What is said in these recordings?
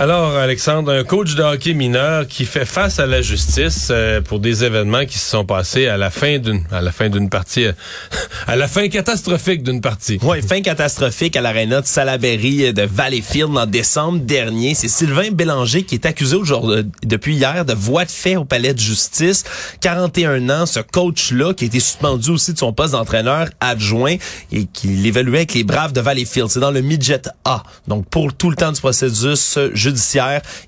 Alors, Alexandre, un coach de hockey mineur qui fait face à la justice euh, pour des événements qui se sont passés à la fin d'une à la fin d'une partie à la fin catastrophique d'une partie. Oui, fin catastrophique à l'aréna de Salaberry de Valleyfield en décembre dernier. C'est Sylvain Bélanger qui est accusé aujourd'hui depuis hier de voie de fait au palais de justice. 41 ans, ce coach-là qui a été suspendu aussi de son poste d'entraîneur adjoint et qui l'évaluait avec les Braves de Valleyfield. C'est dans le midget A. Donc pour tout le temps du processus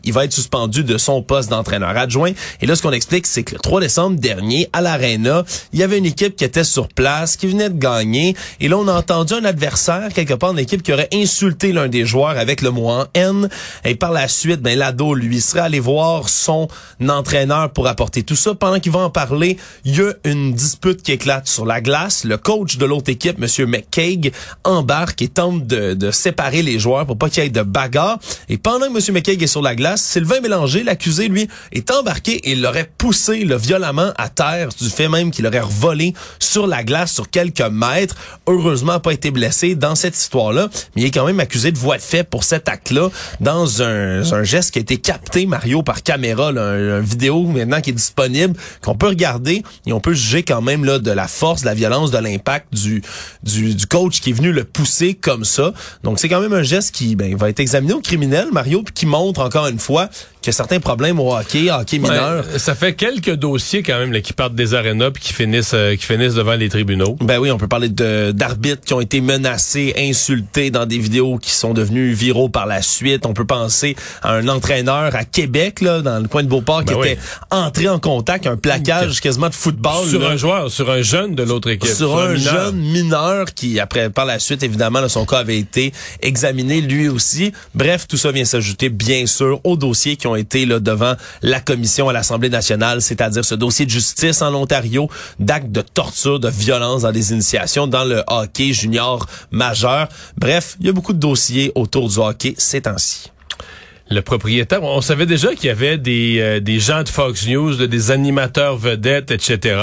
il va être suspendu de son poste d'entraîneur adjoint. Et là, ce qu'on explique, c'est que le 3 décembre dernier, à l'Arena, il y avait une équipe qui était sur place, qui venait de gagner. Et là, on a entendu un adversaire, quelque part, une équipe qui aurait insulté l'un des joueurs avec le mot en N. Et par la suite, ben, l'ado, lui, serait allé voir son entraîneur pour apporter tout ça. Pendant qu'il va en parler, il y a une dispute qui éclate sur la glace. Le coach de l'autre équipe, Monsieur McCaig, embarque et tente de, séparer les joueurs pour pas qu'il y ait de bagarre. Et pendant. McKay est sur la glace, Sylvain Mélanger, l'accusé, lui, est embarqué et l'aurait poussé le violemment à terre, du fait même qu'il aurait volé sur la glace sur quelques mètres. Heureusement, pas été blessé dans cette histoire-là, mais il est quand même accusé de voie de fait pour cet acte-là dans un, un, geste qui a été capté, Mario, par caméra, là, un, vidéo maintenant qui est disponible, qu'on peut regarder et on peut juger quand même là de la force, de la violence, de l'impact du, du, du coach qui est venu le pousser comme ça. Donc c'est quand même un geste qui ben, va être examiné au criminel, Mario, qui montre encore une fois qu'il y a certains problèmes au hockey, hockey mineur. ça fait quelques dossiers quand même là, qui partent des arénas puis qui finissent euh, qui finissent devant les tribunaux. Ben oui, on peut parler d'arbitres qui ont été menacés, insultés dans des vidéos qui sont devenues viraux par la suite. On peut penser à un entraîneur à Québec là, dans le coin de Beauport qui ben était entré en contact, un plaquage quasiment de football sur un joueur, sur un jeune de l'autre équipe, sur, un, jeune mineur qui après par la suite évidemment son cas avait été examiné lui aussi. Bref, tout ça vient s'ajouter bien sûr aux dossiers qui ont été là devant la commission à l'Assemblée nationale, c'est-à-dire ce dossier de justice en Ontario, d'actes de torture, de violence dans des initiations dans le hockey junior majeur. Bref, il y a beaucoup de dossiers autour du hockey ces temps-ci le propriétaire. On savait déjà qu'il y avait des, euh, des gens de Fox News, des animateurs vedettes, etc.,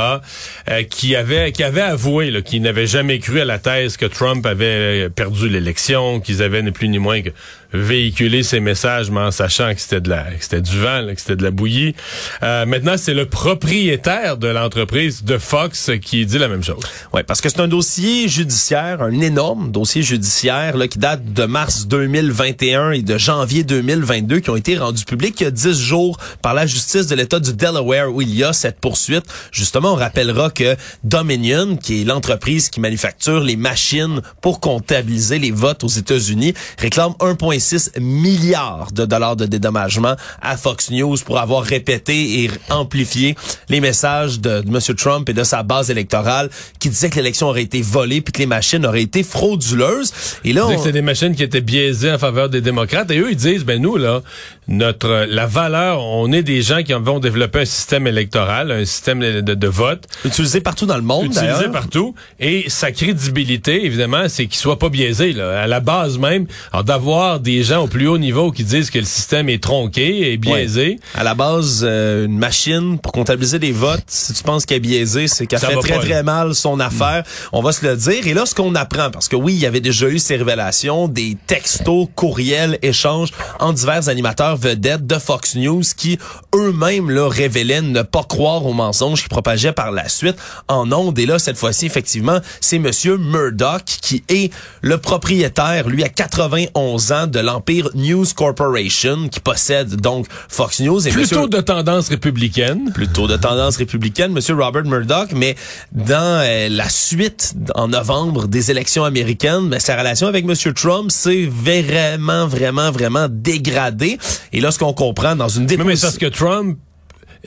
euh, qui avaient qui avaient avoué qu'ils n'avaient jamais cru à la thèse que Trump avait euh, perdu l'élection, qu'ils avaient ni plus ni moins que véhiculer ces messages, mais en sachant que c'était de la, c'était du vent, que c'était de la bouillie. Euh, maintenant, c'est le propriétaire de l'entreprise de Fox qui dit la même chose. Ouais, parce que c'est un dossier judiciaire, un énorme dossier judiciaire là, qui date de mars 2021 et de janvier 2022, qui ont été rendus publics il y a dix jours par la justice de l'État du Delaware où il y a cette poursuite. Justement, on rappellera que Dominion, qui est l'entreprise qui manufacture les machines pour comptabiliser les votes aux États-Unis, réclame 1,5 6 milliards de dollars de dédommagement à Fox News pour avoir répété et amplifié les messages de, de M. Trump et de sa base électorale qui disait que l'élection aurait été volée puis que les machines auraient été frauduleuses. Et là, on... c'est des machines qui étaient biaisées en faveur des démocrates. Et eux, ils disent, ben nous, là, notre la valeur, on est des gens qui vont développer un système électoral, un système de, de, vote. Utilisé partout dans le monde, Utilisé partout. Et sa crédibilité, évidemment, c'est qu'il soit pas biaisé. Là. À la base même, d'avoir des gens au plus haut niveau qui disent que le système est tronqué et biaisé. À la base, euh, une machine pour comptabiliser des votes, si tu penses qu'elle est biaisée, c'est qu'elle fait très, très mal son affaire. On va se le dire. Et là, ce qu'on apprend, parce que oui, il y avait déjà eu ces révélations, des textos, courriels, échanges en divers animateurs vedettes de Fox News qui eux-mêmes là révélaient ne pas croire aux mensonges qui propageaient par la suite en ondes. Et là, cette fois-ci, effectivement, c'est Monsieur Murdoch qui est le propriétaire, lui, à 91 ans de l'Empire News Corporation qui possède donc Fox News. Et plutôt de tendance républicaine. Plutôt de tendance républicaine, Monsieur Robert Murdoch. Mais dans euh, la suite, en novembre, des élections américaines, ben, sa relation avec Monsieur Trump s'est vraiment, vraiment, vraiment dégradée. Et là, ce qu'on comprend dans une déposition... Mais, mais parce que Trump...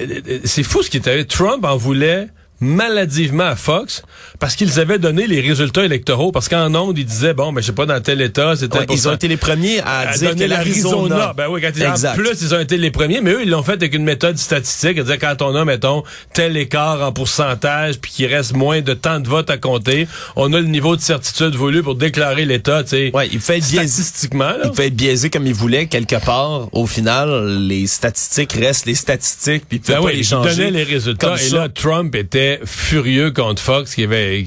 Euh, euh, c'est fou ce qui est arrivé. Trump en voulait maladivement à Fox parce qu'ils avaient donné les résultats électoraux. Parce qu'en ondes ils disaient bon ben je sais pas dans tel état c'était ouais, ils ont été les premiers à, dire que l'Arizona ben oui quand ils en plus ils ont été les premiers mais eux ils l'ont fait avec une méthode statistique à dire quand on a mettons tel écart en pourcentage puis qu'il reste moins de temps de vote à compter on a le niveau de certitude voulu pour déclarer l'état tu sais ouais il fait statistiquement là. il fait être biaisé comme il voulait quelque part. Au final les statistiques restent les statistiques puis il ben oui, les changer il donnait les résultats et là Trump était furieux contre Fox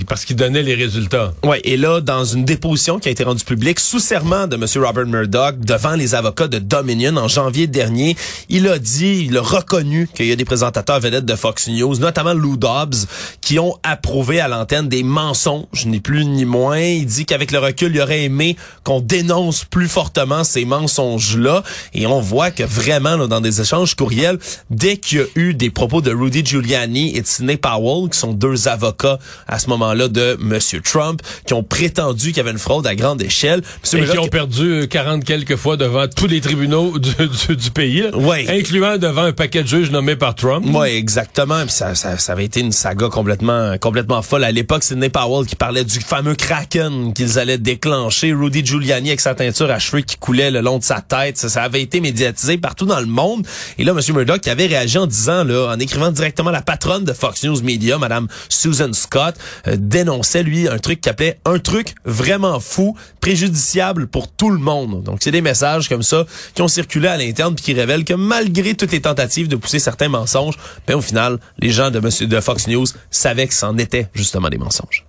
parce qu'il donnait les résultats. Ouais, et là, dans une déposition qui a été rendue publique sous serment de M. Robert Murdoch devant les avocats de Dominion en janvier dernier, il a dit, il a reconnu qu'il y a des présentateurs vedettes de Fox News, notamment Lou Dobbs, qui ont approuvé à l'antenne des mensonges, ni plus ni moins. Il dit qu'avec le recul, il aurait aimé qu'on dénonce plus fortement ces mensonges-là. Et on voit que vraiment, là, dans des échanges courriels, dès qu'il y a eu des propos de Rudy Giuliani et de Sidney Powell, qui sont deux avocats à ce moment-là de M. Trump, qui ont prétendu qu'il y avait une fraude à grande échelle. et qui ont perdu 40 quelques fois devant tous les tribunaux du, du, pays, incluant devant un paquet de juges nommés par Trump. Oui, exactement. Puis ça, ça, ça, avait été une saga complètement, complètement folle. À l'époque, Sidney Powell qui parlait du fameux Kraken qu'ils allaient déclencher. Rudy Giuliani avec sa teinture à cheveux qui coulait le long de sa tête. Ça, ça avait été médiatisé partout dans le monde. Et là, M. Murdoch qui avait réagi en disant, là, en écrivant directement la patronne de Fox News Media, Madame Susan Scott, euh, dénonçait, lui, un truc qu'il appelait un truc vraiment fou, préjudiciable pour tout le monde. Donc, c'est des messages comme ça qui ont circulé à l'interne puis qui révèlent que malgré toutes les tentatives de pousser certains mensonges, ben, au final, les gens de, monsieur, de Fox News savaient que c'en était justement des mensonges.